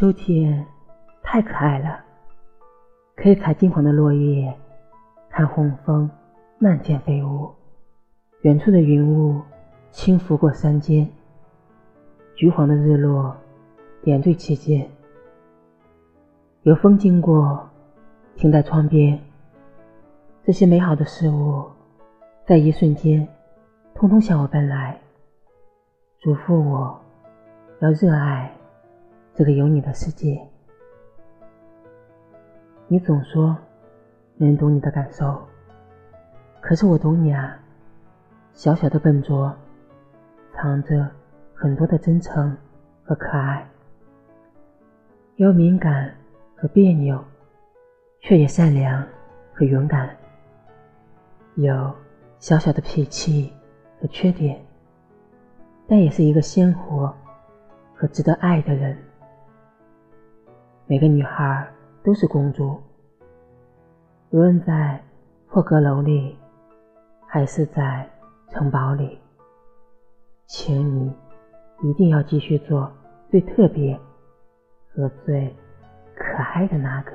秋天太可爱了，可以踩金黄的落叶，看红枫漫天飞舞，远处的云雾轻拂过山间，橘黄的日落点缀其间。有风经过，停在窗边，这些美好的事物，在一瞬间，通通向我奔来，嘱咐我要热爱这个有你的世界。你总说没人懂你的感受，可是我懂你啊。小小的笨拙，藏着很多的真诚和可爱，有敏感。和别扭，却也善良和勇敢；有小小的脾气和缺点，但也是一个鲜活和值得爱的人。每个女孩都是公主，无论在破阁楼里，还是在城堡里，请你一定要继续做最特别和最。可爱的那个。